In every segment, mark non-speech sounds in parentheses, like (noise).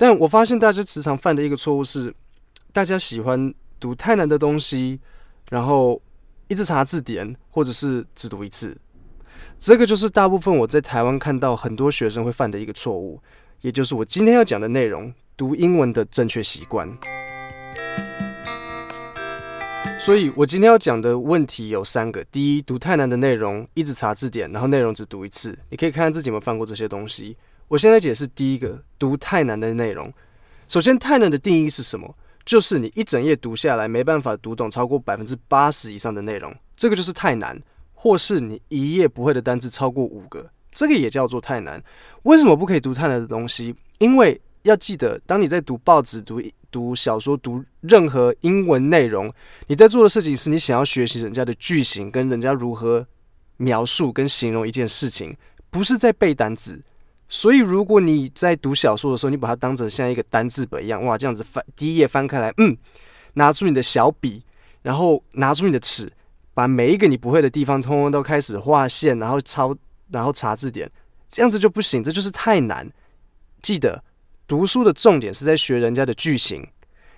但我发现大家时常犯的一个错误是，大家喜欢读太难的东西，然后一直查字典，或者是只读一次。这个就是大部分我在台湾看到很多学生会犯的一个错误，也就是我今天要讲的内容——读英文的正确习惯。所以我今天要讲的问题有三个：第一，读太难的内容，一直查字典，然后内容只读一次。你可以看看自己有没有犯过这些东西。我先来解释第一个，读太难的内容。首先，太难的定义是什么？就是你一整页读下来没办法读懂超过百分之八十以上的内容，这个就是太难。或是你一页不会的单字超过五个，这个也叫做太难。为什么不可以读太难的东西？因为要记得，当你在读报纸、读读小说、读任何英文内容，你在做的事情是你想要学习人家的句型，跟人家如何描述跟形容一件事情，不是在背单词。所以，如果你在读小说的时候，你把它当成像一个单字本一样，哇，这样子翻第一页翻开来，嗯，拿出你的小笔，然后拿出你的尺。把每一个你不会的地方，通通都开始画线，然后抄，然后查字典，这样子就不行，这就是太难。记得读书的重点是在学人家的句型，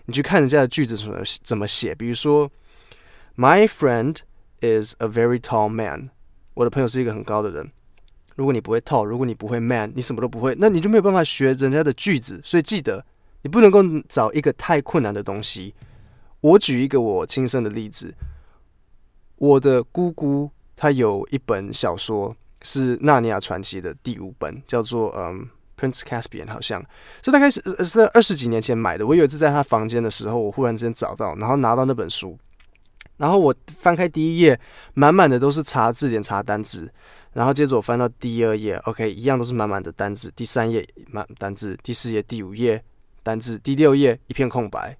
你去看人家的句子怎么怎么写。比如说，My friend is a very tall man。我的朋友是一个很高的人。如果你不会套如果你不会 man，你什么都不会，那你就没有办法学人家的句子。所以记得，你不能够找一个太困难的东西。我举一个我亲身的例子。我的姑姑她有一本小说是《纳尼亚传奇》的第五本，叫做嗯《Prince Caspian》，好像是大概是是在二十几年前买的。我有一次在她房间的时候，我忽然之间找到，然后拿到那本书，然后我翻开第一页，满满的都是查字典、查单词，然后接着我翻到第二页，OK，一样都是满满的单字。第三页满单字，第四页、第五页单字，第六页一片空白。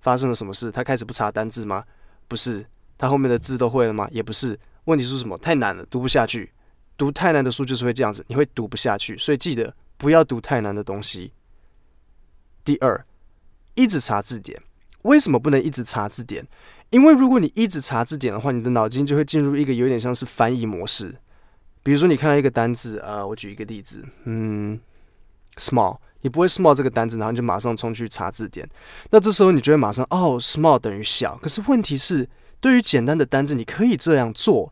发生了什么事？他开始不查单字吗？不是。他后面的字都会了吗？也不是。问题是什么？太难了，读不下去。读太难的书就是会这样子，你会读不下去。所以记得不要读太难的东西。第二，一直查字典。为什么不能一直查字典？因为如果你一直查字典的话，你的脑筋就会进入一个有点像是翻译模式。比如说，你看到一个单字，呃，我举一个例子，嗯，small，你不会 small 这个单字，然后你就马上冲去查字典。那这时候你就会马上，哦，small 等于小。可是问题是。对于简单的单字，你可以这样做，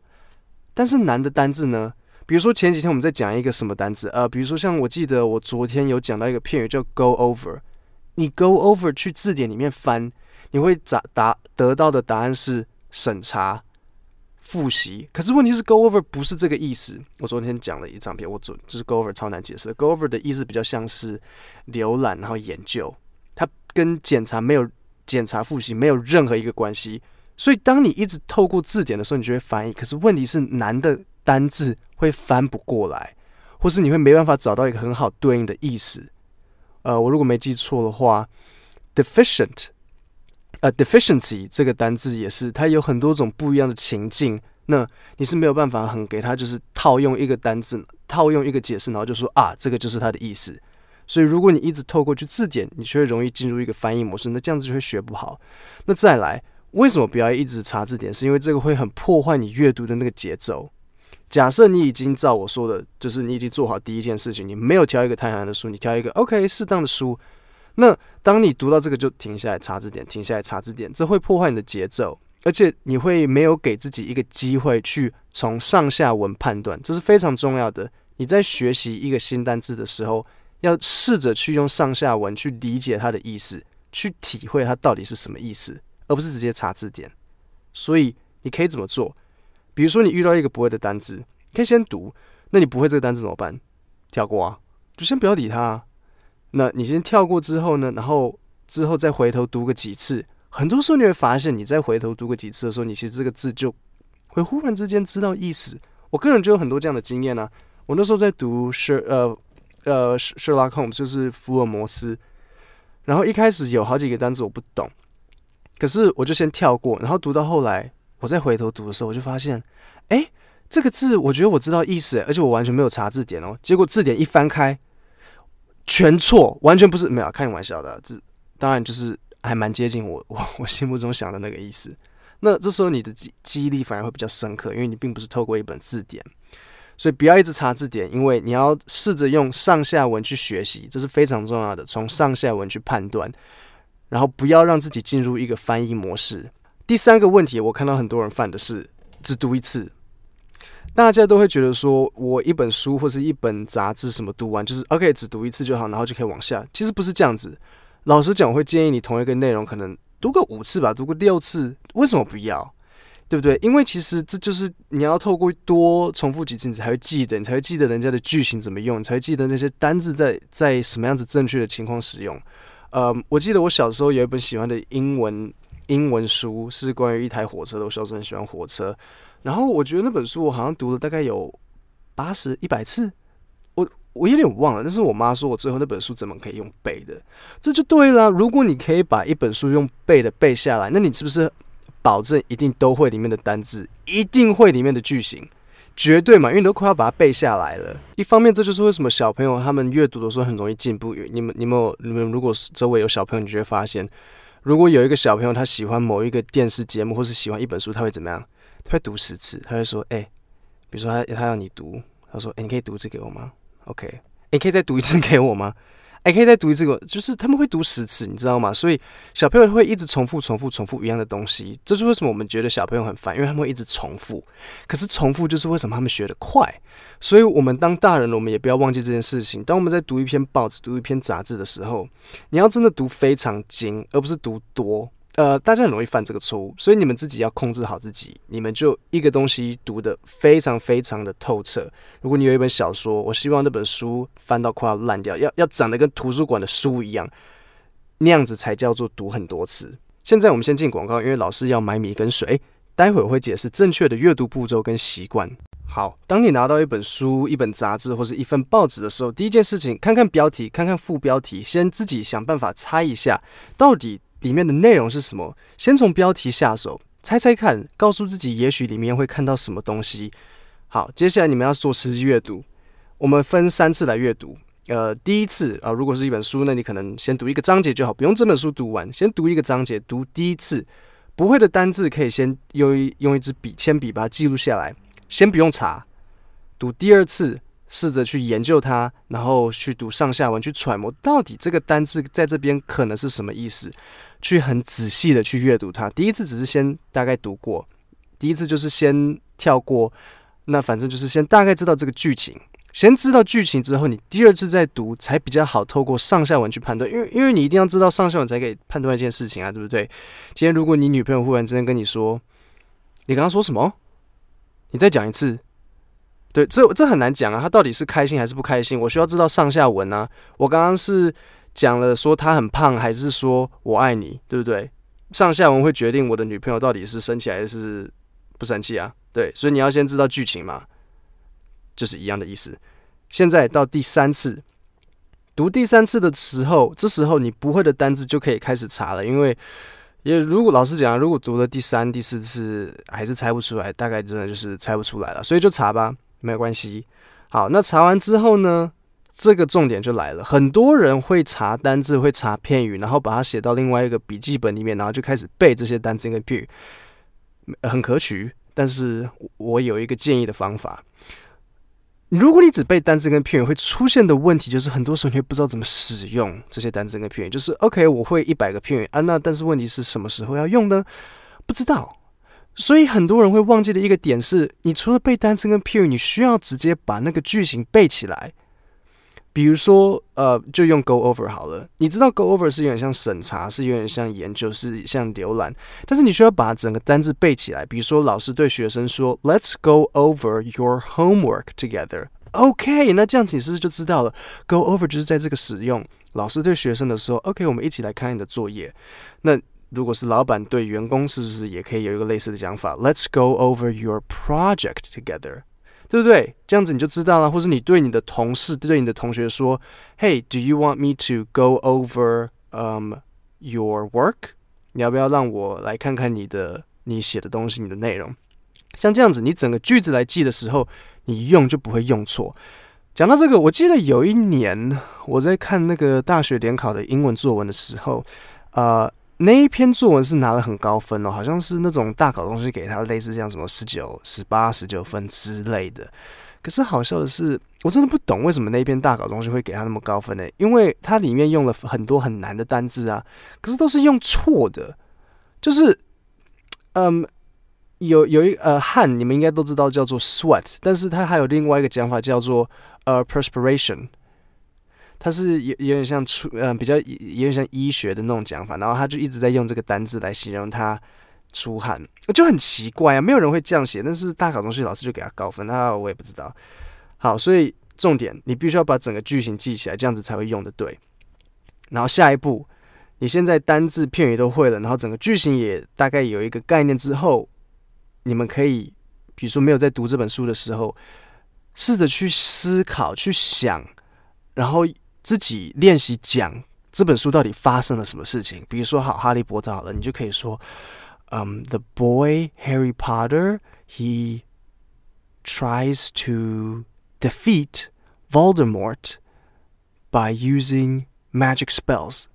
但是难的单字呢？比如说前几天我们在讲一个什么单字？呃，比如说像我记得我昨天有讲到一个片语叫 “go over”，你 “go over” 去字典里面翻，你会答答得到的答案是审查、复习。可是问题是 “go over” 不是这个意思。我昨天讲了一张片，我昨就是 “go over” 超难解释。“go over” 的意思比较像是浏览然后研究，它跟检查没有检查、复习没有任何一个关系。所以，当你一直透过字典的时候，你就会翻译。可是问题是，难的单字会翻不过来，或是你会没办法找到一个很好对应的意思。呃，我如果没记错的话，deficient，呃，deficiency 这个单字也是，它有很多种不一样的情境。那你是没有办法很给它就是套用一个单字，套用一个解释，然后就说啊，这个就是它的意思。所以，如果你一直透过去字典，你就会容易进入一个翻译模式，那这样子就会学不好。那再来。为什么不要一直查字典？是因为这个会很破坏你阅读的那个节奏。假设你已经照我说的，就是你已经做好第一件事情，你没有挑一个太难的书，你挑一个 OK 适当的书。那当你读到这个就停下来查字典，停下来查字典，这会破坏你的节奏，而且你会没有给自己一个机会去从上下文判断，这是非常重要的。你在学习一个新单词的时候，要试着去用上下文去理解它的意思，去体会它到底是什么意思。而不是直接查字典，所以你可以怎么做？比如说你遇到一个不会的单字，可以先读。那你不会这个单字怎么办？跳过啊，就先不要理它啊。那你先跳过之后呢？然后之后再回头读个几次。很多时候你会发现，你再回头读个几次的时候，你其实这个字就会忽然之间知道意思。我个人就有很多这样的经验啊。我那时候在读 Sher 呃呃 Sherlock Holmes，就是福尔摩斯。然后一开始有好几个单词我不懂。可是我就先跳过，然后读到后来，我再回头读的时候，我就发现，哎，这个字我觉得我知道意思，而且我完全没有查字典哦。结果字典一翻开，全错，完全不是，没有，开你玩笑的，这当然就是还蛮接近我 (laughs) 我我心目中想的那个意思。那这时候你的记记忆力反而会比较深刻，因为你并不是透过一本字典。所以不要一直查字典，因为你要试着用上下文去学习，这是非常重要的。从上下文去判断，然后不要让自己进入一个翻译模式。第三个问题，我看到很多人犯的是只读一次。大家都会觉得说，我一本书或是一本杂志什么读完就是 OK，只读一次就好，然后就可以往下。其实不是这样子。老实讲，我会建议你同一个内容可能读个五次吧，读个六次。为什么不要？对不对？因为其实这就是你要透过多重复几次，你才会记得，你才会记得人家的句型怎么用，才会记得那些单字在在什么样子正确的情况使用。呃，我记得我小时候有一本喜欢的英文英文书，是关于一台火车的。我小时候很喜欢火车，然后我觉得那本书我好像读了大概有八十一百次，我我有点忘了。但是我妈说我最后那本书怎么可以用背的？这就对了。如果你可以把一本书用背的背下来，那你是不是？保证一定都会里面的单字，一定会里面的句型，绝对嘛，因为你都快要把它背下来了。一方面，这就是为什么小朋友他们阅读的时候很容易进步。你们、你们、你们，如果是周围有小朋友，你就会发现，如果有一个小朋友他喜欢某一个电视节目，或是喜欢一本书，他会怎么样？他会读十次，他会说：“哎、比如说他他要你读，他说：‘哎、你可以读一次给我吗？’OK，你可以再读一次给我吗？”还可以再读一次，就是他们会读十次，你知道吗？所以小朋友会一直重复、重复、重复一样的东西。这是为什么我们觉得小朋友很烦，因为他们会一直重复。可是重复就是为什么他们学得快。所以我们当大人，我们也不要忘记这件事情。当我们在读一篇报纸、读一篇杂志的时候，你要真的读非常精，而不是读多。呃，大家很容易犯这个错误，所以你们自己要控制好自己。你们就一个东西读得非常非常的透彻。如果你有一本小说，我希望那本书翻到快要烂掉，要要长得跟图书馆的书一样，那样子才叫做读很多次。现在我们先进广告，因为老师要买米跟水。待会儿会解释正确的阅读步骤跟习惯。好，当你拿到一本书、一本杂志或是一份报纸的时候，第一件事情，看看标题，看看副标题，先自己想办法猜一下，到底。里面的内容是什么？先从标题下手，猜猜看，告诉自己，也许里面会看到什么东西。好，接下来你们要做实际阅读。我们分三次来阅读。呃，第一次啊，如果是一本书，那你可能先读一个章节就好，不用这本书读完，先读一个章节，读第一次。不会的单字可以先用一用一支笔、铅笔把它记录下来，先不用查。读第二次。试着去研究它，然后去读上下文，去揣摩到底这个单字在这边可能是什么意思，去很仔细的去阅读它。第一次只是先大概读过，第一次就是先跳过，那反正就是先大概知道这个剧情，先知道剧情之后，你第二次再读才比较好透过上下文去判断，因为因为你一定要知道上下文才可以判断一件事情啊，对不对？今天如果你女朋友忽然之间跟你说，你刚刚说什么？你再讲一次。对，这这很难讲啊，他到底是开心还是不开心？我需要知道上下文啊。我刚刚是讲了说他很胖，还是说我爱你，对不对？上下文会决定我的女朋友到底是生气还是不生气啊？对，所以你要先知道剧情嘛，就是一样的意思。现在到第三次读第三次的时候，这时候你不会的单字就可以开始查了，因为也如果老实讲，如果读了第三、第四次还是猜不出来，大概真的就是猜不出来了，所以就查吧。没有关系，好，那查完之后呢，这个重点就来了。很多人会查单字，会查片语，然后把它写到另外一个笔记本里面，然后就开始背这些单字跟片语，很可取。但是我有一个建议的方法：如果你只背单字跟片语，会出现的问题就是，很多时候你会不知道怎么使用这些单字跟片语。就是 OK，我会一百个片语啊，那但是问题是什么时候要用呢？不知道。所以很多人会忘记的一个点是，你除了背单词跟片语，你需要直接把那个句型背起来。比如说，呃，就用 go over 好了。你知道 go over 是有点像审查，是有点像研究，是像浏览。但是你需要把整个单字背起来。比如说，老师对学生说：“Let's go over your homework together.” OK，那这样子你是不是就知道了？Go over 就是在这个使用。老师对学生的说：“OK，我们一起来看你的作业。”那如果是老板对员工，是不是也可以有一个类似的讲法？Let's go over your project together，对不对？这样子你就知道了。或是你对你的同事、对你的同学说：“Hey，do you want me to go over um your work？” 你要不要让我来看看你的你写的东西、你的内容？像这样子，你整个句子来记的时候，你用就不会用错。讲到这个，我记得有一年我在看那个大学联考的英文作文的时候，呃。那一篇作文是拿了很高分哦，好像是那种大考东西给他类似这样什么十九、十八、十九分之类的。可是好笑的是，我真的不懂为什么那一篇大考东西会给他那么高分呢？因为它里面用了很多很难的单字啊，可是都是用错的。就是，嗯，有有一呃汗，你们应该都知道叫做 sweat，但是它还有另外一个讲法叫做呃 perspiration，它是有有点像出嗯、比较有点像医学的那种讲法，然后他就一直在用这个单字来形容他。出汗，就很奇怪啊！没有人会这样写，但是大考中心老师就给他高分，那我也不知道。好，所以重点，你必须要把整个句型记起来，这样子才会用得对。然后下一步，你现在单字片语都会了，然后整个句型也大概有一个概念之后，你们可以，比如说没有在读这本书的时候，试着去思考、去想，然后自己练习讲这本书到底发生了什么事情。比如说，好，哈利波特好了，你就可以说。Um, the boy Harry Potter, he tries to defeat Voldemort by using magic spells.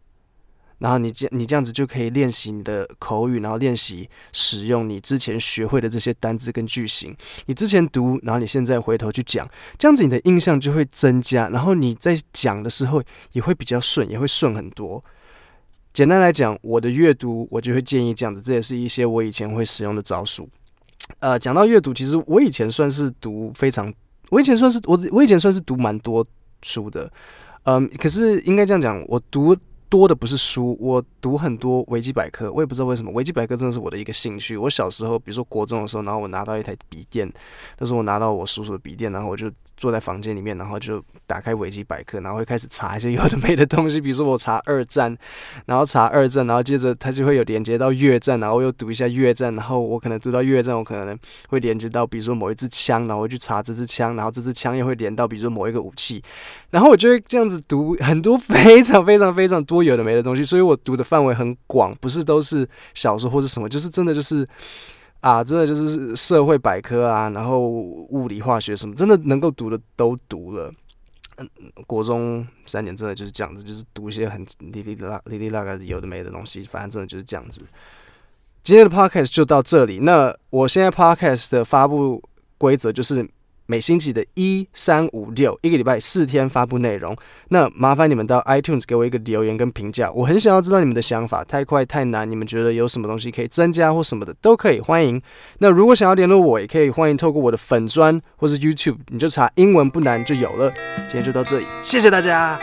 然后你这你这样子就可以练习你的口语，然后练习使用你之前学会的这些单字跟句型。你之前读，然后你现在回头去讲，这样子你的印象就会增加，然后你在讲的时候也会比较顺，也会顺很多。简单来讲，我的阅读我就会建议这样子，这也是一些我以前会使用的招数。呃，讲到阅读，其实我以前算是读非常，我以前算是我我以前算是读蛮多书的，嗯，可是应该这样讲，我读。多的不是书，我读很多维基百科，我也不知道为什么维基百科真的是我的一个兴趣。我小时候，比如说国中的时候，然后我拿到一台笔电，那是我拿到我叔叔的笔电，然后我就坐在房间里面，然后就打开维基百科，然后会开始查一些有的没的东西，比如说我查二战，然后查二战，然后接着它就会有连接到越战，然后又读一下越战，然后我可能读到越战，我可能会连接到比如说某一支枪，然后我去查这支枪，然后这支枪又会连到比如说某一个武器，然后我就会这样子读很多非常非常非常多有的没的东西，所以我读的范围很广，不是都是小说或是什么，就是真的就是啊，真的就是社会百科啊，然后物理化学什么，真的能够读的都读了。嗯，国中三年真的就是这样子，就是读一些很哩哩啦哩哩啦个有的没的东西，反正真的就是这样子。今天的 podcast 就到这里，那我现在 podcast 的发布规则就是。每星期的一、三、五、六，一个礼拜四天发布内容。那麻烦你们到 iTunes 给我一个留言跟评价，我很想要知道你们的想法。太快太难，你们觉得有什么东西可以增加或什么的都可以，欢迎。那如果想要联络我，也可以欢迎透过我的粉砖或是 YouTube，你就查英文不难就有了。今天就到这里，谢谢大家。